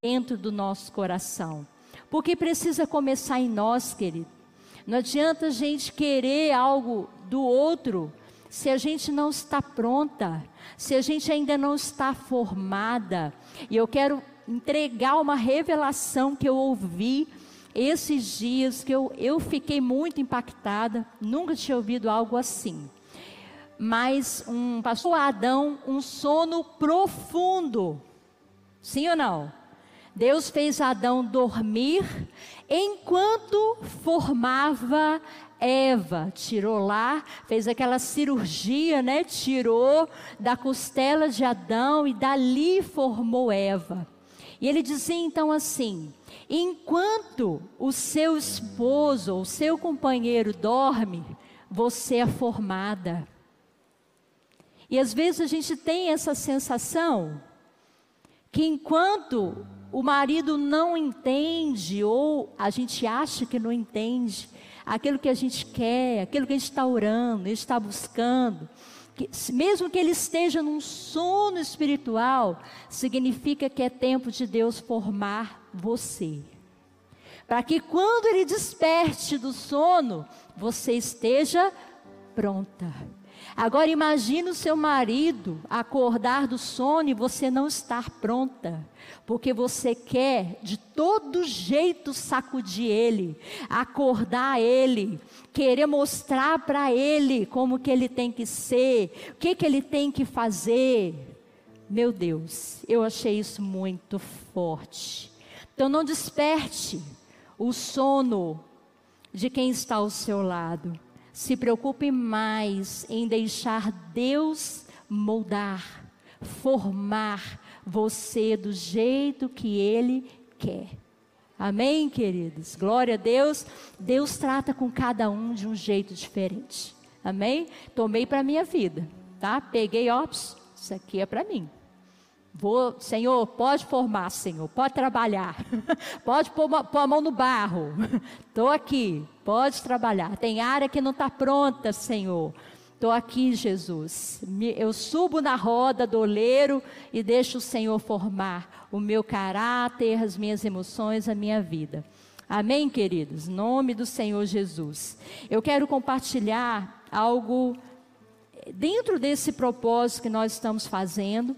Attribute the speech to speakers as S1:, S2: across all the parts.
S1: dentro do nosso coração. Porque precisa começar em nós, querido. Não adianta a gente querer algo do outro se a gente não está pronta, se a gente ainda não está formada. E eu quero entregar uma revelação que eu ouvi esses dias, que eu, eu fiquei muito impactada, nunca tinha ouvido algo assim. Mas um pastor Adão, um sono profundo. Sim ou não? Deus fez Adão dormir enquanto formava Eva. Tirou lá, fez aquela cirurgia, né? Tirou da costela de Adão e dali formou Eva. E ele dizia então assim: enquanto o seu esposo ou seu companheiro dorme, você é formada. E às vezes a gente tem essa sensação que enquanto o marido não entende, ou a gente acha que não entende, aquilo que a gente quer, aquilo que a gente está orando, está buscando, que, mesmo que ele esteja num sono espiritual, significa que é tempo de Deus formar você. Para que quando ele desperte do sono, você esteja pronta. Agora imagine o seu marido acordar do sono e você não estar pronta, porque você quer de todo jeito sacudir ele, acordar ele, querer mostrar para ele como que ele tem que ser, o que que ele tem que fazer. Meu Deus, eu achei isso muito forte. Então não desperte o sono de quem está ao seu lado. Se preocupe mais em deixar Deus moldar, formar você do jeito que Ele quer. Amém, queridos? Glória a Deus. Deus trata com cada um de um jeito diferente. Amém? Tomei para minha vida, tá? Peguei, ó, isso aqui é para mim. Vou, Senhor, pode formar, Senhor, pode trabalhar, pode pôr, pôr a mão no barro. Estou aqui, pode trabalhar. Tem área que não está pronta, Senhor. Estou aqui, Jesus. Eu subo na roda do oleiro e deixo o Senhor formar o meu caráter, as minhas emoções, a minha vida. Amém, queridos? Nome do Senhor Jesus. Eu quero compartilhar algo dentro desse propósito que nós estamos fazendo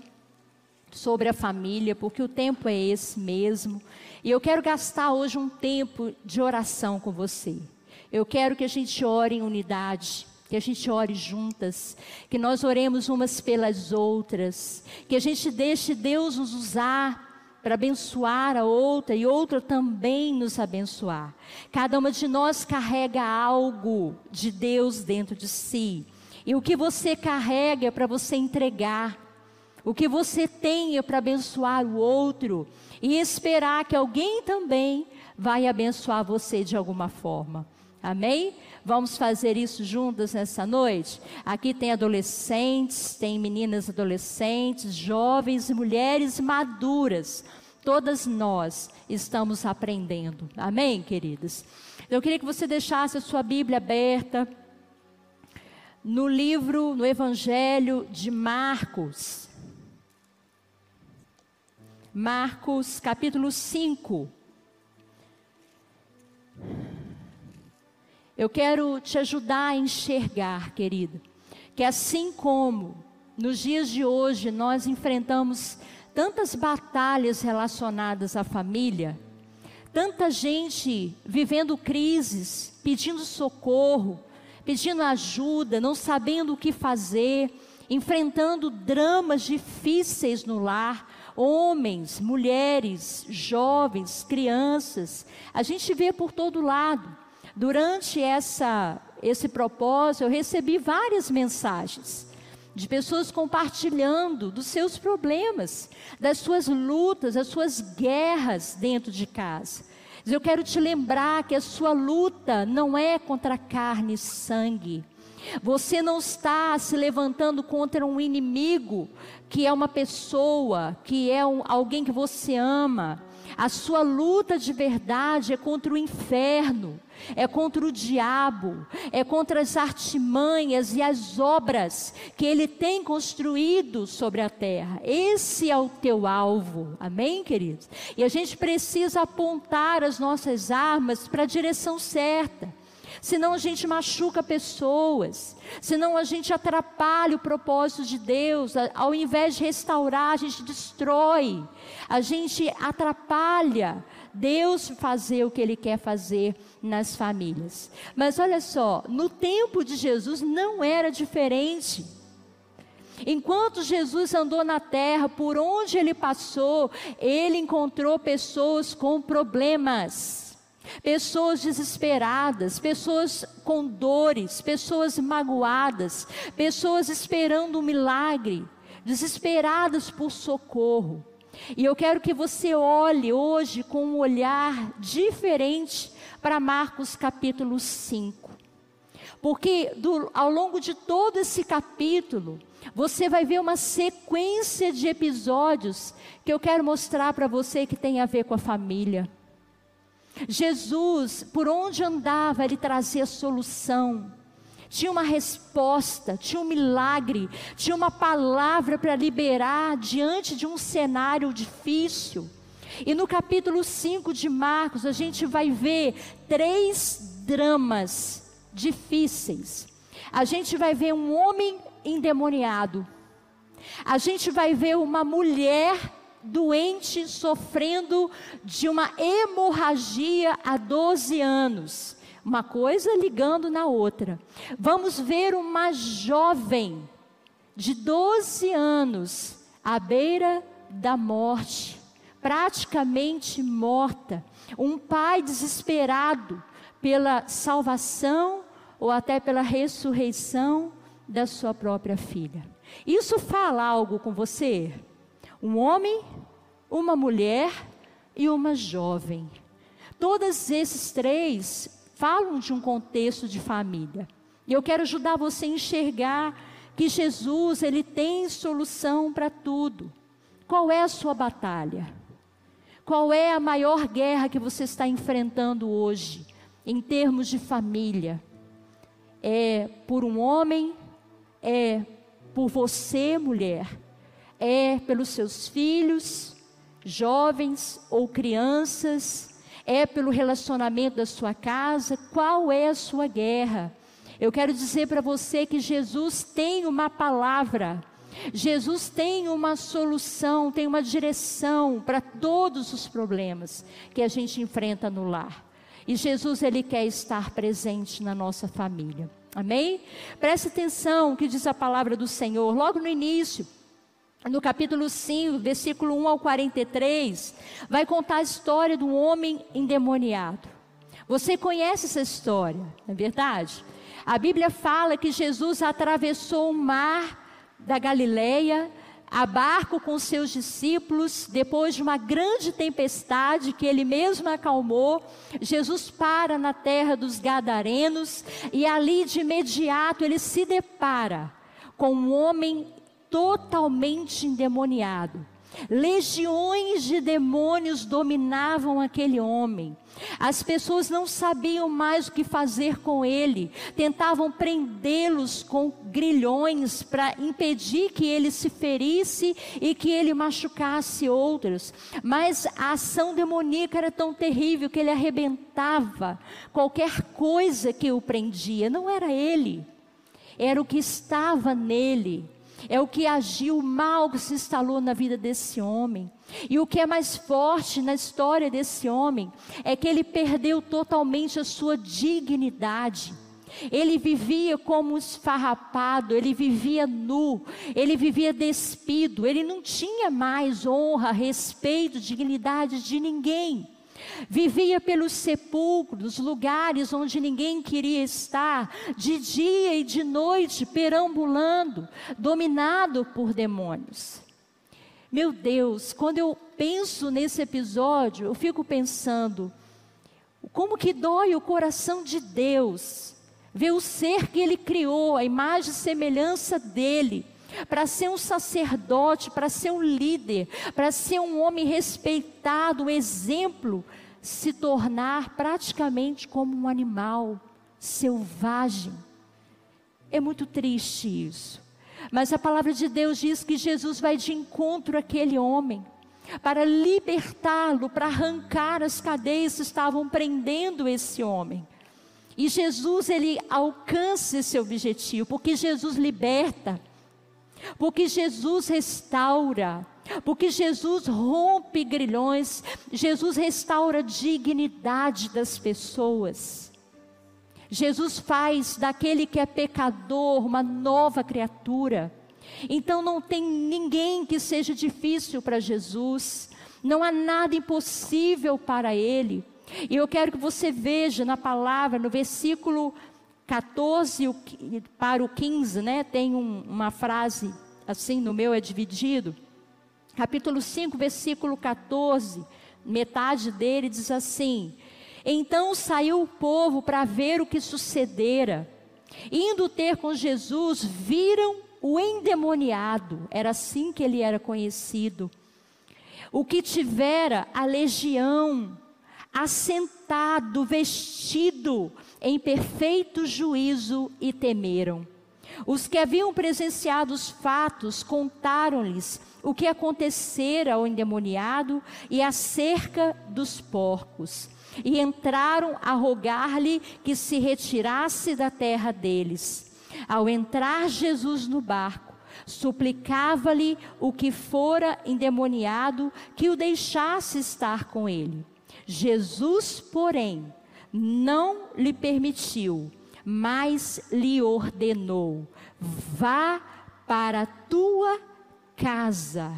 S1: sobre a família, porque o tempo é esse mesmo. E eu quero gastar hoje um tempo de oração com você. Eu quero que a gente ore em unidade, que a gente ore juntas, que nós oremos umas pelas outras, que a gente deixe Deus nos usar para abençoar a outra e outra também nos abençoar. Cada uma de nós carrega algo de Deus dentro de si. E o que você carrega é para você entregar o que você tenha para abençoar o outro e esperar que alguém também vai abençoar você de alguma forma. Amém? Vamos fazer isso juntas nessa noite? Aqui tem adolescentes, tem meninas adolescentes, jovens e mulheres maduras. Todas nós estamos aprendendo. Amém, queridas? Eu queria que você deixasse a sua Bíblia aberta no livro, no Evangelho de Marcos. Marcos capítulo 5. Eu quero te ajudar a enxergar, querida, que assim como nos dias de hoje nós enfrentamos tantas batalhas relacionadas à família, tanta gente vivendo crises, pedindo socorro, pedindo ajuda, não sabendo o que fazer, enfrentando dramas difíceis no lar, homens, mulheres, jovens, crianças. A gente vê por todo lado. Durante essa, esse propósito, eu recebi várias mensagens de pessoas compartilhando dos seus problemas, das suas lutas, das suas guerras dentro de casa. Eu quero te lembrar que a sua luta não é contra carne e sangue, Você não está se levantando contra um inimigo que é uma pessoa, que é um, alguém que você ama. A sua luta de verdade é contra o inferno, é contra o diabo, é contra as artimanhas e as obras que ele tem construído sobre a terra. Esse é o teu alvo, amém, queridos? E a gente precisa apontar as nossas armas para a direção certa senão a gente machuca pessoas, senão a gente atrapalha o propósito de Deus, ao invés de restaurar, a gente destrói, a gente atrapalha Deus fazer o que Ele quer fazer nas famílias. Mas olha só, no tempo de Jesus não era diferente. Enquanto Jesus andou na terra, por onde ele passou, ele encontrou pessoas com problemas pessoas desesperadas, pessoas com dores, pessoas magoadas, pessoas esperando um milagre, desesperadas por socorro. E eu quero que você olhe hoje com um olhar diferente para Marcos capítulo 5. Porque do, ao longo de todo esse capítulo, você vai ver uma sequência de episódios que eu quero mostrar para você que tem a ver com a família Jesus, por onde andava, ele trazia solução. Tinha uma resposta, tinha um milagre, tinha uma palavra para liberar diante de um cenário difícil. E no capítulo 5 de Marcos, a gente vai ver três dramas difíceis. A gente vai ver um homem endemoniado. A gente vai ver uma mulher doente, sofrendo de uma hemorragia há 12 anos. Uma coisa ligando na outra. Vamos ver uma jovem de 12 anos à beira da morte, praticamente morta. Um pai desesperado pela salvação ou até pela ressurreição da sua própria filha. Isso fala algo com você? Um homem, uma mulher e uma jovem. Todos esses três falam de um contexto de família. E eu quero ajudar você a enxergar que Jesus, ele tem solução para tudo. Qual é a sua batalha? Qual é a maior guerra que você está enfrentando hoje, em termos de família? É por um homem? É por você, mulher? É pelos seus filhos, jovens ou crianças, é pelo relacionamento da sua casa, qual é a sua guerra? Eu quero dizer para você que Jesus tem uma palavra, Jesus tem uma solução, tem uma direção para todos os problemas que a gente enfrenta no lar. E Jesus, Ele quer estar presente na nossa família. Amém? Preste atenção que diz a palavra do Senhor, logo no início no capítulo 5, versículo 1 ao 43, vai contar a história do homem endemoniado. Você conhece essa história, não é verdade? A Bíblia fala que Jesus atravessou o mar da Galileia a barco com seus discípulos, depois de uma grande tempestade que ele mesmo acalmou, Jesus para na terra dos Gadarenos e ali de imediato ele se depara com um homem totalmente endemoniado. Legiões de demônios dominavam aquele homem. As pessoas não sabiam mais o que fazer com ele, tentavam prendê-los com grilhões para impedir que ele se ferisse e que ele machucasse outros. Mas a ação demoníaca era tão terrível que ele arrebentava qualquer coisa que o prendia. Não era ele, era o que estava nele é o que agiu, mal que se instalou na vida desse homem. E o que é mais forte na história desse homem é que ele perdeu totalmente a sua dignidade. Ele vivia como esfarrapado, ele vivia nu, ele vivia despido, ele não tinha mais honra, respeito, dignidade de ninguém. Vivia pelos sepulcros, lugares onde ninguém queria estar, de dia e de noite, perambulando, dominado por demônios. Meu Deus, quando eu penso nesse episódio, eu fico pensando, como que dói o coração de Deus ver o ser que ele criou, a imagem e semelhança dele, para ser um sacerdote, para ser um líder, para ser um homem respeitado, um exemplo, se tornar praticamente como um animal selvagem. É muito triste isso. Mas a palavra de Deus diz que Jesus vai de encontro àquele homem para libertá-lo, para arrancar as cadeias que estavam prendendo esse homem. E Jesus ele alcança esse objetivo, porque Jesus liberta, porque Jesus restaura, porque Jesus rompe grilhões, Jesus restaura a dignidade das pessoas. Jesus faz daquele que é pecador uma nova criatura. Então não tem ninguém que seja difícil para Jesus, não há nada impossível para Ele. E eu quero que você veja na palavra, no versículo 14 para o 15, né? Tem um, uma frase assim, no meu é dividido. Capítulo 5, versículo 14, metade dele diz assim: Então saiu o povo para ver o que sucedera. Indo ter com Jesus, viram o endemoniado, era assim que ele era conhecido, o que tivera a legião, assentado, vestido em perfeito juízo e temeram. Os que haviam presenciado os fatos contaram-lhes o que acontecera ao endemoniado e acerca dos porcos. E entraram a rogar-lhe que se retirasse da terra deles. Ao entrar Jesus no barco, suplicava-lhe o que fora endemoniado que o deixasse estar com ele. Jesus, porém, não lhe permitiu, mas lhe ordenou: vá para a tua casa,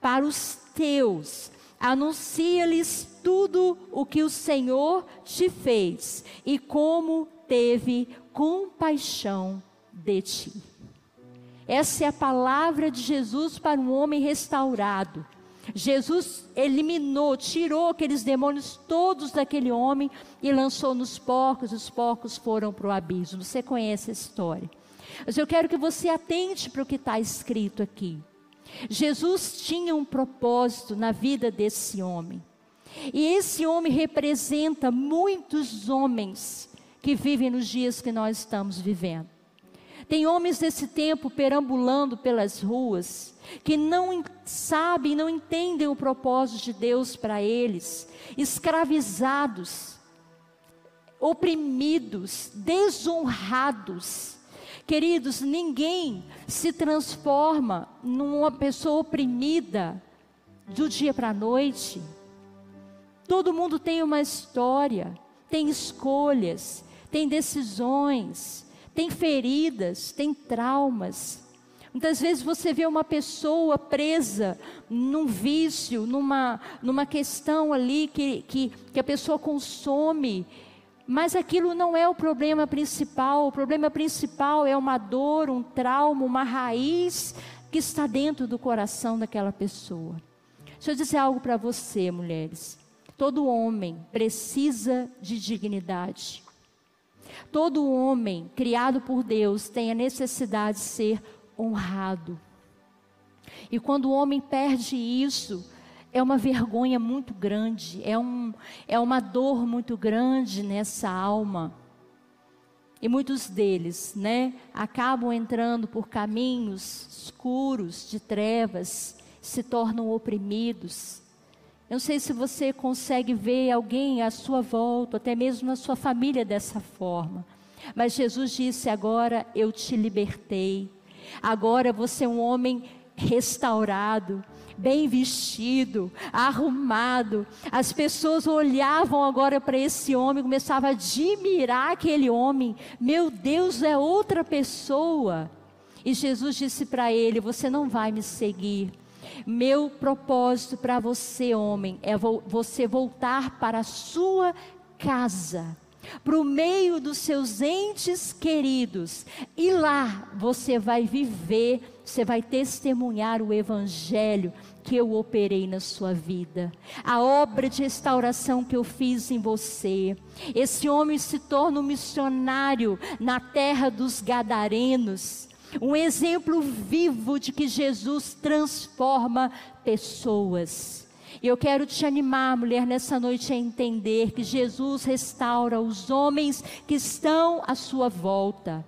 S1: para os teus, anuncia-lhes tudo o que o Senhor te fez e como teve compaixão de ti. Essa é a palavra de Jesus para um homem restaurado. Jesus eliminou, tirou aqueles demônios todos daquele homem e lançou nos porcos, os porcos foram para o abismo. Você conhece a história. Mas eu quero que você atente para o que está escrito aqui. Jesus tinha um propósito na vida desse homem. E esse homem representa muitos homens que vivem nos dias que nós estamos vivendo. Tem homens desse tempo perambulando pelas ruas, que não sabem, não entendem o propósito de Deus para eles, escravizados, oprimidos, desonrados. Queridos, ninguém se transforma numa pessoa oprimida do dia para a noite. Todo mundo tem uma história, tem escolhas, tem decisões, tem feridas, tem traumas. Muitas vezes você vê uma pessoa presa num vício, numa, numa questão ali que, que, que a pessoa consome, mas aquilo não é o problema principal. O problema principal é uma dor, um trauma, uma raiz que está dentro do coração daquela pessoa. Deixa eu dizer algo para você, mulheres. Todo homem precisa de dignidade. Todo homem criado por Deus tem a necessidade de ser honrado. E quando o homem perde isso, é uma vergonha muito grande, é, um, é uma dor muito grande nessa alma. E muitos deles, né, acabam entrando por caminhos escuros de trevas, se tornam oprimidos. Eu não sei se você consegue ver alguém à sua volta, até mesmo na sua família dessa forma. Mas Jesus disse: agora eu te libertei. Agora você é um homem restaurado, bem vestido, arrumado. As pessoas olhavam agora para esse homem, começavam a admirar aquele homem. Meu Deus, é outra pessoa. E Jesus disse para ele: Você não vai me seguir meu propósito para você, homem, é vo você voltar para a sua casa, para o meio dos seus entes queridos, e lá você vai viver, você vai testemunhar o Evangelho que eu operei na sua vida, a obra de restauração que eu fiz em você. Esse homem se torna um missionário na terra dos Gadarenos, um exemplo vivo de que Jesus transforma pessoas. E eu quero te animar, mulher, nessa noite a entender que Jesus restaura os homens que estão à sua volta.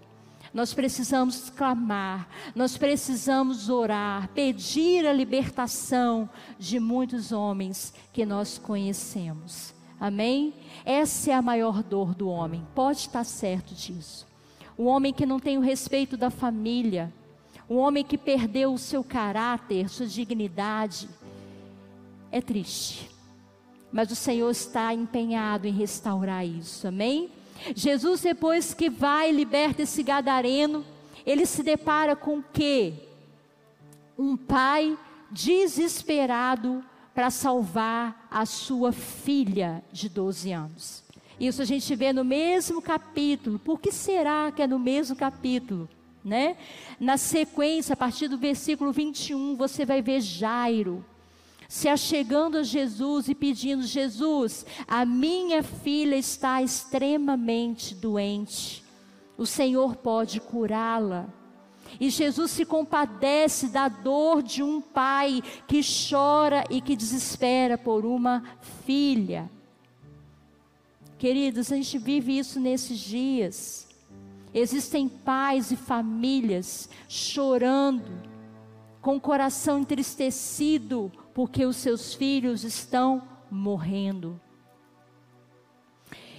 S1: Nós precisamos clamar, nós precisamos orar, pedir a libertação de muitos homens que nós conhecemos. Amém? Essa é a maior dor do homem, pode estar certo disso. O homem que não tem o respeito da família, o homem que perdeu o seu caráter, sua dignidade, é triste. Mas o Senhor está empenhado em restaurar isso, amém? Jesus, depois que vai e liberta esse gadareno, ele se depara com o quê? Um pai desesperado para salvar a sua filha de 12 anos. Isso a gente vê no mesmo capítulo. Por que será que é no mesmo capítulo? Né? Na sequência, a partir do versículo 21, você vai ver Jairo se achegando a Jesus e pedindo: Jesus, a minha filha está extremamente doente, o Senhor pode curá-la. E Jesus se compadece da dor de um pai que chora e que desespera por uma filha. Queridos, a gente vive isso nesses dias. Existem pais e famílias chorando, com o coração entristecido porque os seus filhos estão morrendo.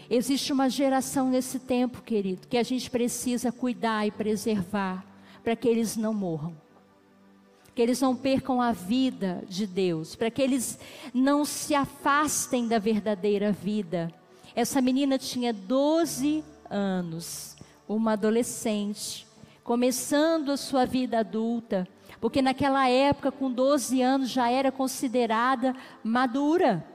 S1: Existe uma geração nesse tempo, querido, que a gente precisa cuidar e preservar para que eles não morram. Que eles não percam a vida de Deus, para que eles não se afastem da verdadeira vida. Essa menina tinha 12 anos, uma adolescente, começando a sua vida adulta, porque naquela época, com 12 anos, já era considerada madura,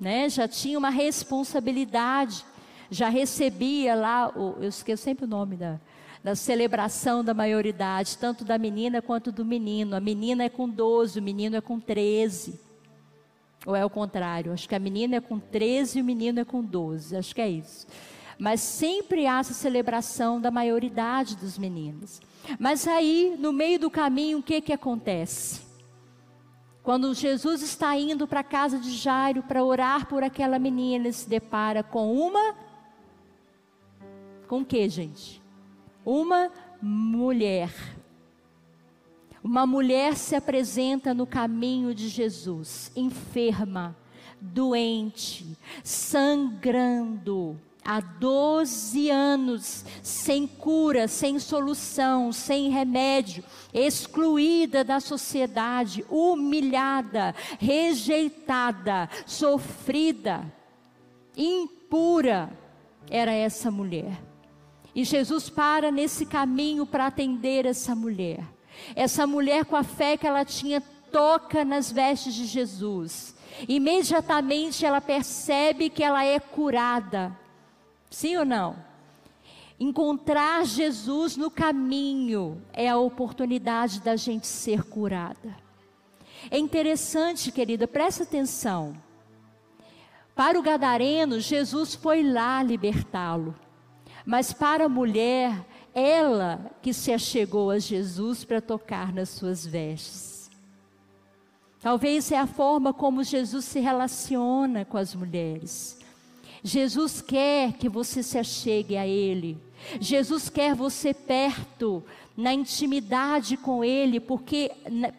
S1: né? já tinha uma responsabilidade, já recebia lá, o, eu esqueço sempre o nome da, da celebração da maioridade, tanto da menina quanto do menino. A menina é com 12, o menino é com 13. Ou é o contrário? Acho que a menina é com 13 e o menino é com 12. Acho que é isso. Mas sempre há essa celebração da maioridade dos meninos. Mas aí, no meio do caminho, o que que acontece? Quando Jesus está indo para a casa de Jairo para orar por aquela menina, ele se depara com uma com o que, gente? Uma mulher. Uma mulher se apresenta no caminho de Jesus, enferma, doente, sangrando há 12 anos, sem cura, sem solução, sem remédio, excluída da sociedade, humilhada, rejeitada, sofrida, impura, era essa mulher. E Jesus para nesse caminho para atender essa mulher. Essa mulher, com a fé que ela tinha, toca nas vestes de Jesus. Imediatamente ela percebe que ela é curada Sim ou não? Encontrar Jesus no caminho é a oportunidade da gente ser curada. É interessante, querida, presta atenção. Para o gadareno, Jesus foi lá libertá-lo. Mas para a mulher, ela que se achegou a Jesus para tocar nas suas vestes. Talvez é a forma como Jesus se relaciona com as mulheres. Jesus quer que você se achegue a Ele. Jesus quer você perto, na intimidade com Ele, porque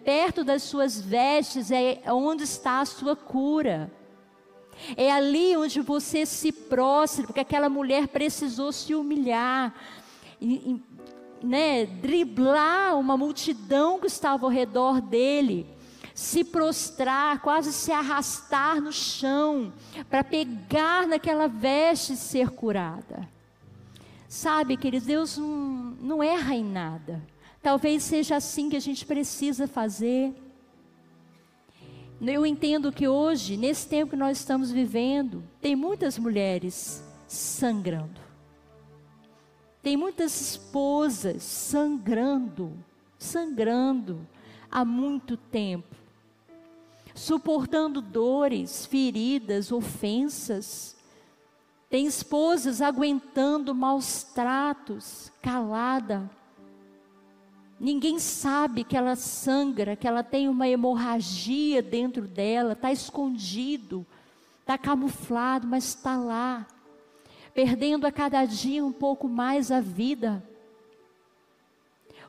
S1: perto das suas vestes é onde está a sua cura. É ali onde você se prostra, porque aquela mulher precisou se humilhar, né, driblar uma multidão que estava ao redor dele se prostrar, quase se arrastar no chão, para pegar naquela veste e ser curada. Sabe, queridos, Deus não, não erra em nada. Talvez seja assim que a gente precisa fazer. Eu entendo que hoje, nesse tempo que nós estamos vivendo, tem muitas mulheres sangrando. Tem muitas esposas sangrando, sangrando há muito tempo suportando dores, feridas, ofensas. Tem esposas aguentando maus tratos, calada. Ninguém sabe que ela sangra, que ela tem uma hemorragia dentro dela, está escondido, está camuflado, mas está lá, perdendo a cada dia um pouco mais a vida.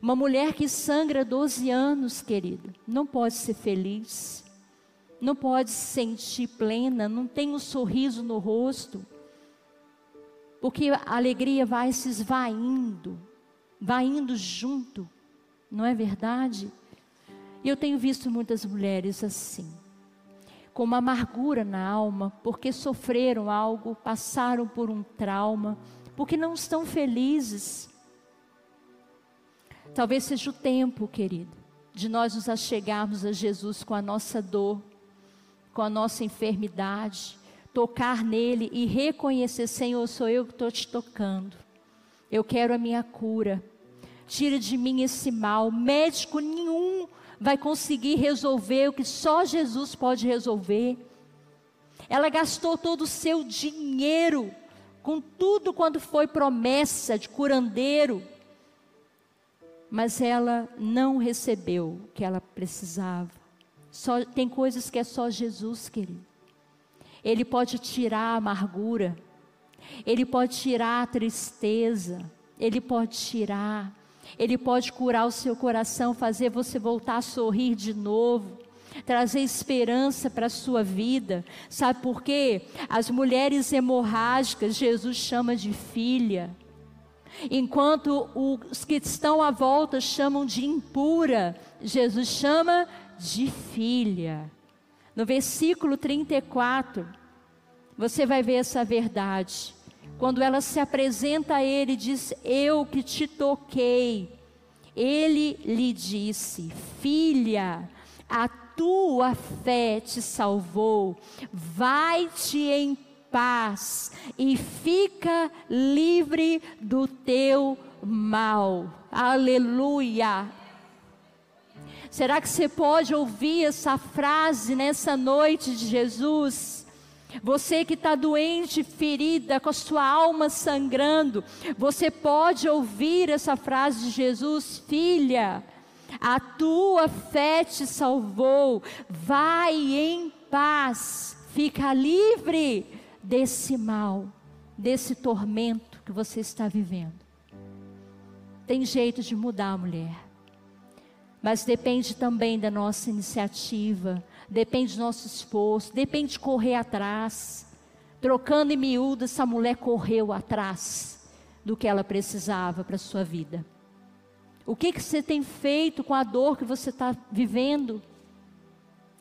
S1: Uma mulher que sangra 12 anos, querido, não pode ser feliz, não pode se sentir plena, não tem um sorriso no rosto, porque a alegria vai se esvaindo, vai indo junto, não é verdade? E eu tenho visto muitas mulheres assim, com uma amargura na alma, porque sofreram algo, passaram por um trauma, porque não estão felizes Talvez seja o tempo, querido, de nós nos achegarmos a Jesus com a nossa dor, com a nossa enfermidade, tocar nele e reconhecer: Senhor, sou eu que estou te tocando. Eu quero a minha cura. Tira de mim esse mal. Médico nenhum vai conseguir resolver o que só Jesus pode resolver. Ela gastou todo o seu dinheiro com tudo quando foi promessa de curandeiro mas ela não recebeu o que ela precisava. Só, tem coisas que é só Jesus, querido. Ele pode tirar a amargura, Ele pode tirar a tristeza, Ele pode tirar, Ele pode curar o seu coração, fazer você voltar a sorrir de novo, trazer esperança para a sua vida. Sabe por quê? As mulheres hemorrágicas, Jesus chama de filha Enquanto os que estão à volta chamam de impura, Jesus chama de filha. No versículo 34, você vai ver essa verdade. Quando ela se apresenta a ele e diz: Eu que te toquei. Ele lhe disse: Filha, a tua fé te salvou. Vai-te em paz e fica livre do teu mal. Aleluia. Será que você pode ouvir essa frase nessa noite de Jesus? Você que está doente, ferida, com a sua alma sangrando, você pode ouvir essa frase de Jesus, filha, a tua fé te salvou, vai em paz, fica livre desse mal, desse tormento que você está vivendo. Tem jeito de mudar, mulher. Mas depende também da nossa iniciativa, depende do nosso esforço, depende de correr atrás. Trocando em miúdo, essa mulher correu atrás do que ela precisava para a sua vida. O que, que você tem feito com a dor que você está vivendo?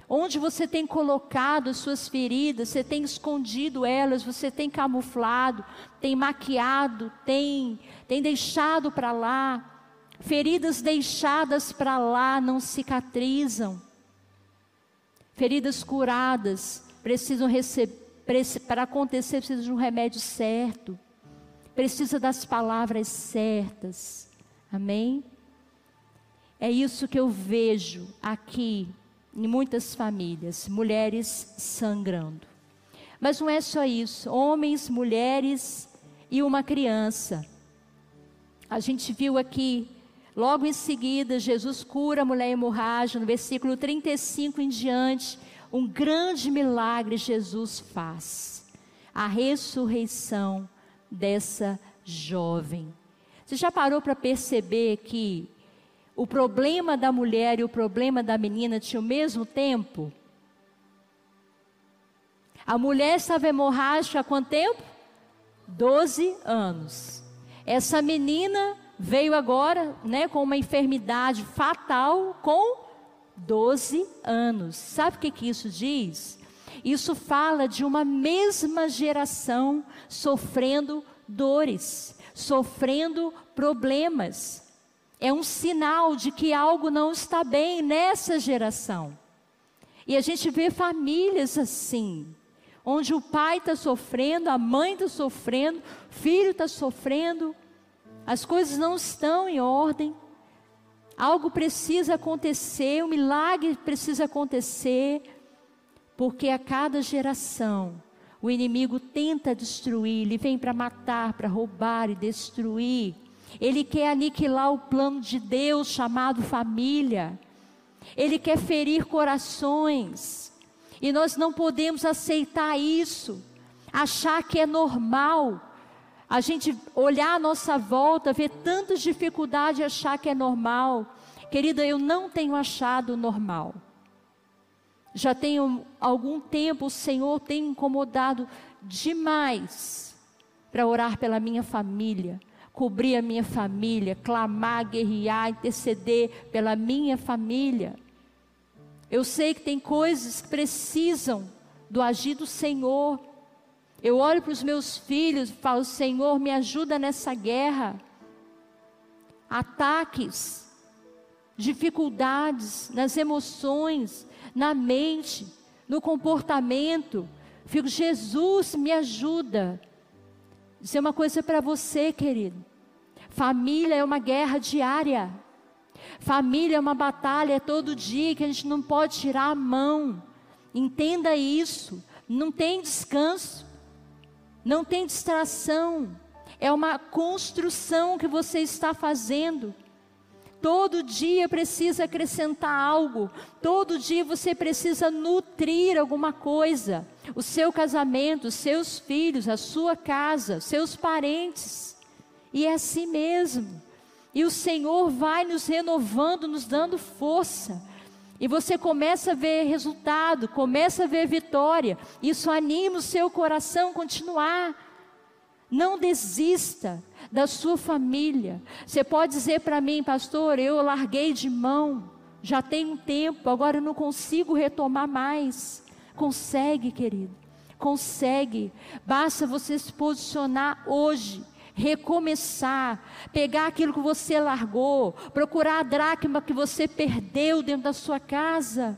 S1: Onde você tem colocado as suas feridas, você tem escondido elas, você tem camuflado, tem maquiado, tem, tem deixado para lá. Feridas deixadas para lá não cicatrizam. Feridas curadas precisam receber, para acontecer, precisa de um remédio certo. Precisa das palavras certas. Amém? É isso que eu vejo aqui em muitas famílias, mulheres sangrando. Mas não é só isso, homens, mulheres e uma criança. A gente viu aqui, logo em seguida, Jesus cura a mulher hemorrágica, no versículo 35 em diante, um grande milagre Jesus faz. A ressurreição dessa jovem. Você já parou para perceber que o problema da mulher e o problema da menina tinham o mesmo tempo? A mulher estava hemorrágica há quanto tempo? Doze anos. Essa menina veio agora, né, com uma enfermidade fatal com 12 anos. Sabe o que, que isso diz? Isso fala de uma mesma geração sofrendo dores, sofrendo problemas é um sinal de que algo não está bem nessa geração. E a gente vê famílias assim, onde o pai está sofrendo, a mãe está sofrendo, o filho está sofrendo, as coisas não estão em ordem, algo precisa acontecer, um milagre precisa acontecer, Porque a cada geração o inimigo tenta destruir, ele vem para matar, para roubar e destruir. Ele quer aniquilar o plano de Deus chamado família. Ele quer ferir corações. E nós não podemos aceitar isso, achar que é normal. A gente olhar à nossa volta, ver tantas dificuldades e achar que é normal. Querida, eu não tenho achado normal. Já tenho algum tempo, o Senhor tem incomodado demais para orar pela minha família, cobrir a minha família, clamar, guerrear, interceder pela minha família. Eu sei que tem coisas que precisam do agir do Senhor. Eu olho para os meus filhos e falo: Senhor, me ajuda nessa guerra. Ataques, dificuldades nas emoções, na mente, no comportamento. Fico, Jesus, me ajuda. Dizer uma coisa para você, querido. Família é uma guerra diária. Família é uma batalha é todo dia que a gente não pode tirar a mão. Entenda isso. Não tem descanso. Não tem distração. É uma construção que você está fazendo. Todo dia precisa acrescentar algo. Todo dia você precisa nutrir alguma coisa. O seu casamento, os seus filhos, a sua casa, seus parentes. E é assim mesmo. E o Senhor vai nos renovando, nos dando força. E você começa a ver resultado, começa a ver vitória. Isso anima o seu coração a continuar. Não desista da sua família. Você pode dizer para mim, pastor, eu larguei de mão, já tem um tempo, agora eu não consigo retomar mais. Consegue, querido, consegue. Basta você se posicionar hoje recomeçar, pegar aquilo que você largou, procurar a dracma que você perdeu dentro da sua casa.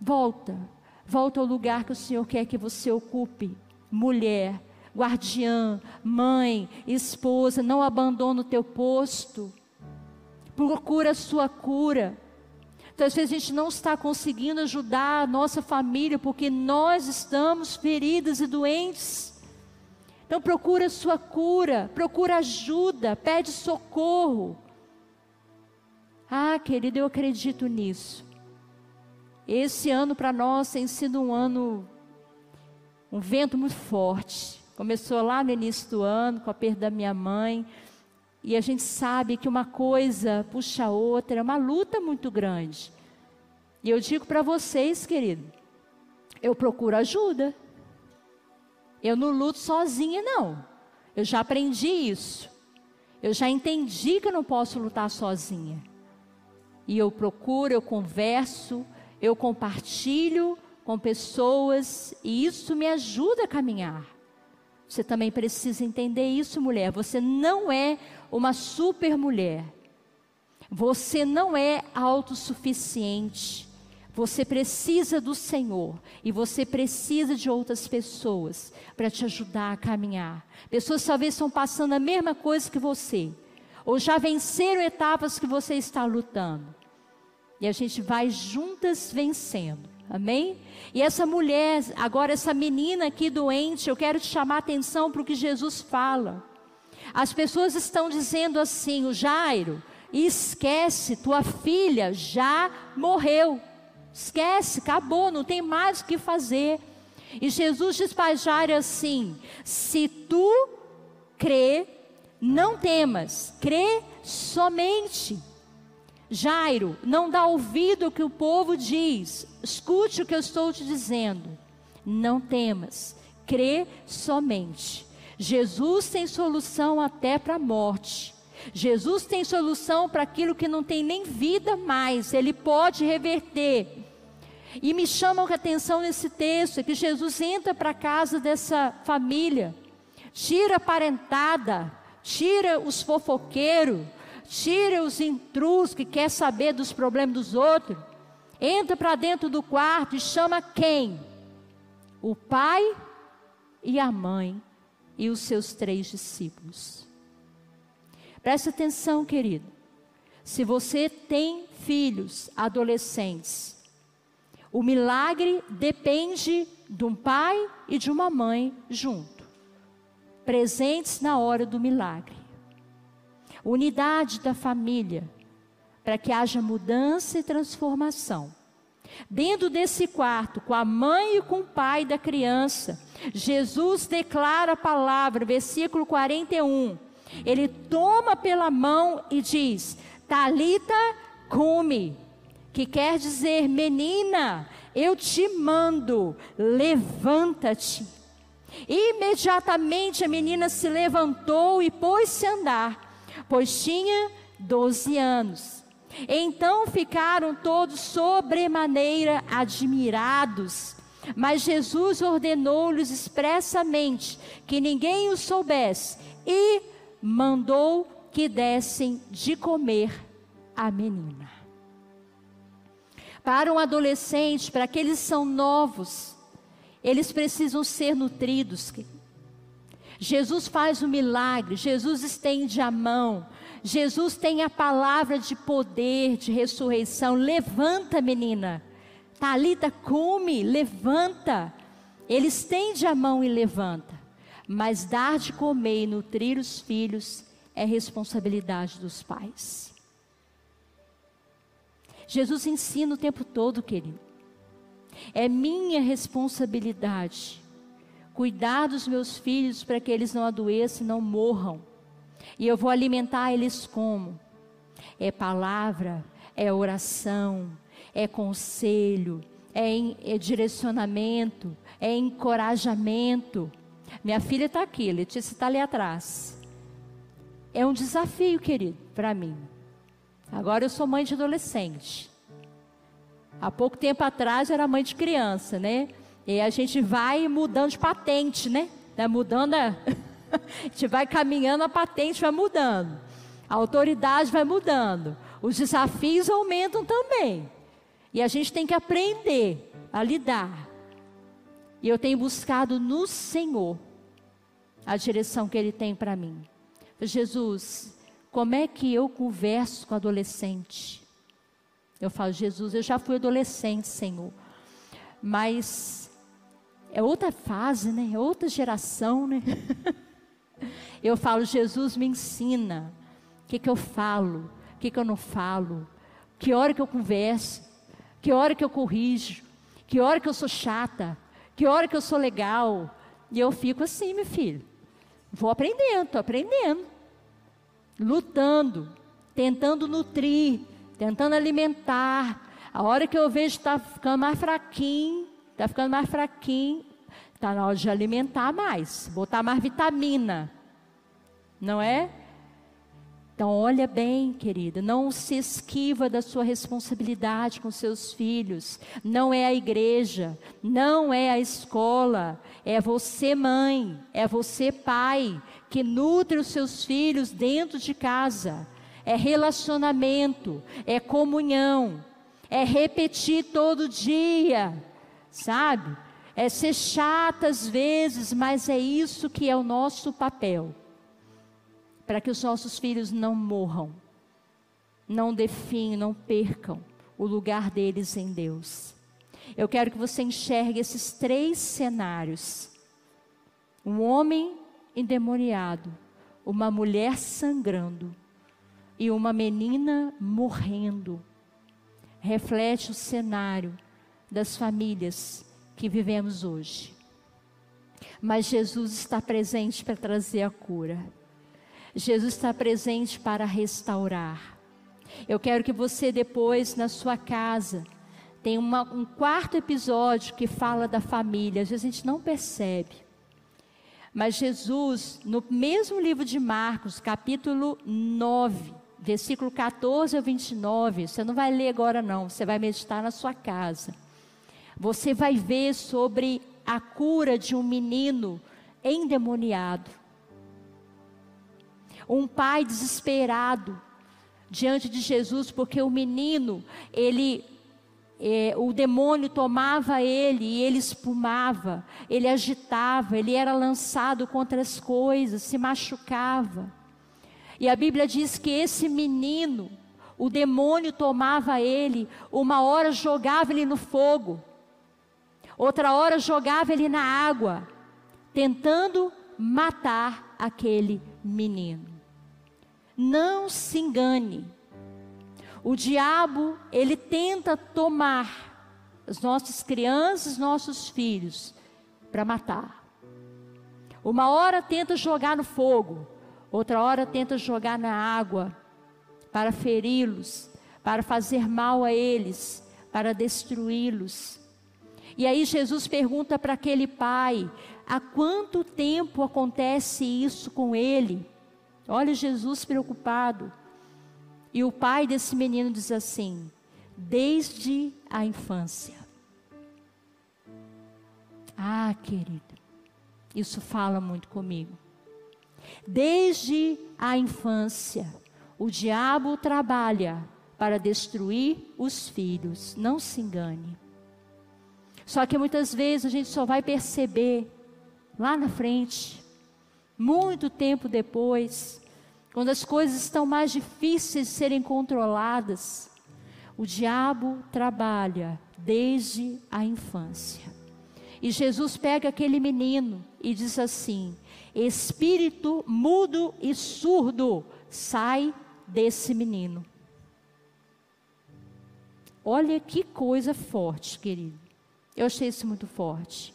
S1: Volta, volta ao lugar que o Senhor quer que você ocupe, mulher, guardiã, mãe, esposa, não abandona o teu posto. Procura a sua cura. Então, às vezes a gente não está conseguindo ajudar a nossa família porque nós estamos feridas e doentes. Então procura sua cura, procura ajuda, pede socorro. Ah, querido, eu acredito nisso. Esse ano para nós tem sido um ano, um vento muito forte. Começou lá no início do ano, com a perda da minha mãe. E a gente sabe que uma coisa puxa a outra, é uma luta muito grande. E eu digo para vocês, querido, eu procuro ajuda. Eu não luto sozinha, não. Eu já aprendi isso. Eu já entendi que eu não posso lutar sozinha. E eu procuro, eu converso, eu compartilho com pessoas e isso me ajuda a caminhar. Você também precisa entender isso, mulher. Você não é uma super mulher. Você não é autossuficiente. Você precisa do Senhor e você precisa de outras pessoas para te ajudar a caminhar. Pessoas talvez estão passando a mesma coisa que você, ou já venceram etapas que você está lutando. E a gente vai juntas vencendo. Amém? E essa mulher, agora essa menina aqui doente, eu quero te chamar a atenção para o que Jesus fala. As pessoas estão dizendo assim: o Jairo, esquece, tua filha já morreu. Esquece, acabou, não tem mais o que fazer. E Jesus diz para Jairo assim: se tu crê, não temas, crê somente. Jairo, não dá ouvido ao que o povo diz, escute o que eu estou te dizendo. Não temas, crê somente. Jesus tem solução até para a morte. Jesus tem solução para aquilo que não tem nem vida mais, ele pode reverter. E me chama a atenção nesse texto é que Jesus entra para a casa dessa família, tira a parentada, tira os fofoqueiros, tira os intrusos que quer saber dos problemas dos outros, entra para dentro do quarto e chama quem? O pai e a mãe e os seus três discípulos. Preste atenção, querido. Se você tem filhos adolescentes, O milagre depende de um pai e de uma mãe junto, presentes na hora do milagre. Unidade da família, para que haja mudança e transformação. Dentro desse quarto, com a mãe e com o pai da criança, Jesus declara a palavra, versículo 41. Ele toma pela mão e diz: Talita come, que quer dizer, menina, eu te mando, levanta-te. Imediatamente a menina se levantou e pôs-se a andar, pois tinha 12 anos. Então ficaram todos sobremaneira admirados. Mas Jesus ordenou-lhes expressamente que ninguém o soubesse e mandou que dessem de comer à menina. Para um adolescente, para aqueles que são novos, eles precisam ser nutridos. Jesus faz o um milagre, Jesus estende a mão, Jesus tem a palavra de poder, de ressurreição. Levanta, menina. Talita, come, levanta. Ele estende a mão e levanta. Mas dar de comer e nutrir os filhos é responsabilidade dos pais. Jesus ensina o tempo todo, querido. É minha responsabilidade cuidar dos meus filhos para que eles não adoeçam, não morram. E eu vou alimentar eles como? É palavra, é oração, é conselho, é, em, é direcionamento, é encorajamento. Minha filha está aqui, Letícia está ali atrás. É um desafio, querido, para mim. Agora eu sou mãe de adolescente. Há pouco tempo atrás eu era mãe de criança, né? E a gente vai mudando de patente, né? Mudando a... a gente vai caminhando, a patente vai mudando. A autoridade vai mudando. Os desafios aumentam também. E a gente tem que aprender a lidar. E eu tenho buscado no Senhor a direção que Ele tem para mim. Jesus, como é que eu converso com adolescente? Eu falo, Jesus, eu já fui adolescente, Senhor. Mas é outra fase, né? É outra geração, né? Eu falo, Jesus me ensina. O que, que eu falo? O que, que eu não falo? Que hora que eu converso? Que hora que eu corrijo? Que hora que eu sou chata? Que hora que eu sou legal? E eu fico assim, meu filho. Vou aprendendo, estou aprendendo. Lutando, tentando nutrir, tentando alimentar. A hora que eu vejo está ficando mais fraquinho, está ficando mais fraquinho, está na hora de alimentar mais, botar mais vitamina não é? Então, olha bem, querida, não se esquiva da sua responsabilidade com seus filhos. Não é a igreja, não é a escola, é você, mãe, é você, pai, que nutre os seus filhos dentro de casa. É relacionamento, é comunhão, é repetir todo dia, sabe? É ser chata às vezes, mas é isso que é o nosso papel para que os nossos filhos não morram, não definham, não percam o lugar deles em Deus. Eu quero que você enxergue esses três cenários: um homem endemoniado, uma mulher sangrando e uma menina morrendo. Reflete o cenário das famílias que vivemos hoje. Mas Jesus está presente para trazer a cura. Jesus está presente para restaurar. Eu quero que você depois na sua casa tenha uma, um quarto episódio que fala da família. Às vezes a gente não percebe. Mas Jesus, no mesmo livro de Marcos, capítulo 9, versículo 14 ao 29, você não vai ler agora não, você vai meditar na sua casa. Você vai ver sobre a cura de um menino endemoniado um pai desesperado diante de Jesus, porque o menino, ele, é, o demônio tomava ele e ele espumava, ele agitava, ele era lançado contra as coisas, se machucava. E a Bíblia diz que esse menino, o demônio tomava ele, uma hora jogava ele no fogo, outra hora jogava ele na água, tentando matar aquele menino. Não se engane. O diabo, ele tenta tomar as nossas crianças, nossos filhos, para matar. Uma hora tenta jogar no fogo, outra hora tenta jogar na água, para feri-los, para fazer mal a eles, para destruí-los. E aí Jesus pergunta para aquele pai: há quanto tempo acontece isso com ele? Olha Jesus preocupado. E o pai desse menino diz assim: desde a infância. Ah, querido, isso fala muito comigo. Desde a infância. O diabo trabalha para destruir os filhos, não se engane. Só que muitas vezes a gente só vai perceber lá na frente, muito tempo depois, quando as coisas estão mais difíceis de serem controladas. O diabo trabalha desde a infância. E Jesus pega aquele menino e diz assim: Espírito mudo e surdo, sai desse menino. Olha que coisa forte, querido. Eu achei isso muito forte.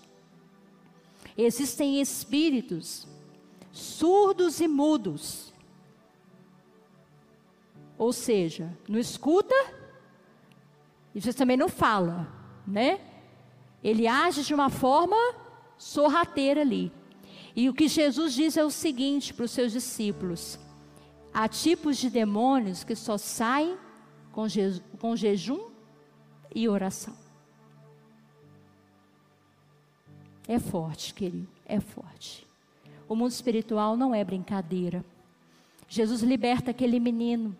S1: Existem espíritos surdos e mudos. Ou seja, não escuta e você também não fala, né? Ele age de uma forma sorrateira ali. E o que Jesus diz é o seguinte para os seus discípulos: Há tipos de demônios que só saem com, je com jejum e oração. É forte, querido, é forte. O mundo espiritual não é brincadeira. Jesus liberta aquele menino.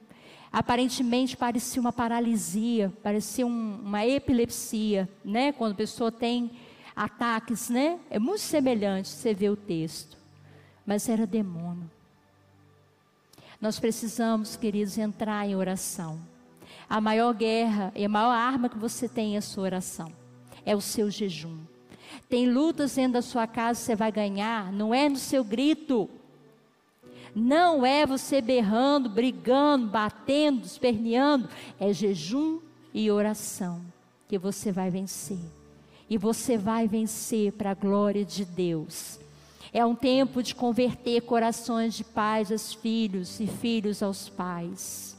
S1: Aparentemente parecia uma paralisia, parecia um, uma epilepsia, né? Quando a pessoa tem ataques, né? É muito semelhante, você vê o texto. Mas era demônio. Nós precisamos, queridos, entrar em oração. A maior guerra e a maior arma que você tem é a sua oração, é o seu jejum. Tem lutas dentro da sua casa você vai ganhar, não é no seu grito, não é você berrando, brigando, batendo, esperneando, é jejum e oração que você vai vencer. E você vai vencer para a glória de Deus. É um tempo de converter corações de pais aos filhos e filhos aos pais.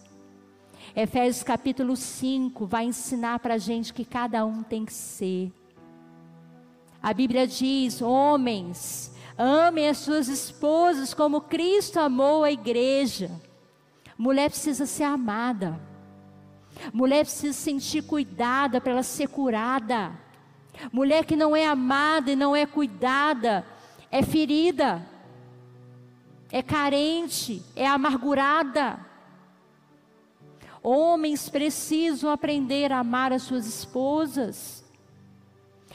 S1: Efésios capítulo 5 vai ensinar para a gente que cada um tem que ser. A Bíblia diz: homens, amem as suas esposas como Cristo amou a igreja. Mulher precisa ser amada. Mulher precisa sentir cuidada para ela ser curada. Mulher que não é amada e não é cuidada, é ferida, é carente, é amargurada. Homens precisam aprender a amar as suas esposas.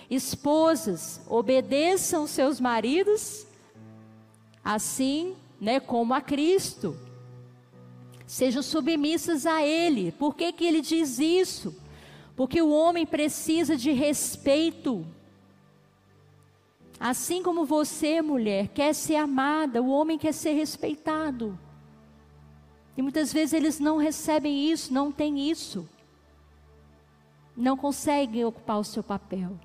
S1: Esposas, obedeçam seus maridos, assim, né, como a Cristo. Sejam submissas a Ele. Por que, que Ele diz isso? Porque o homem precisa de respeito. Assim como você, mulher, quer ser amada, o homem quer ser respeitado. E muitas vezes eles não recebem isso, não têm isso. Não conseguem ocupar o seu papel.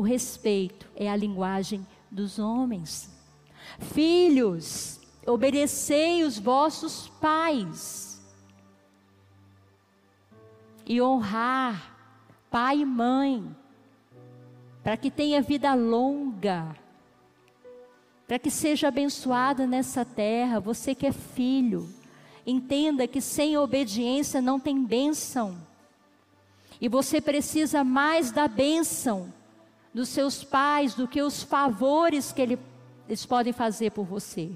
S1: O respeito é a linguagem dos homens. Filhos, obedecei os vossos pais. E honrar pai e mãe para que tenha vida longa, para que seja abençoada nessa terra. Você que é filho, entenda que sem obediência não tem bênção. E você precisa mais da bênção dos seus pais do que os favores que eles podem fazer por você.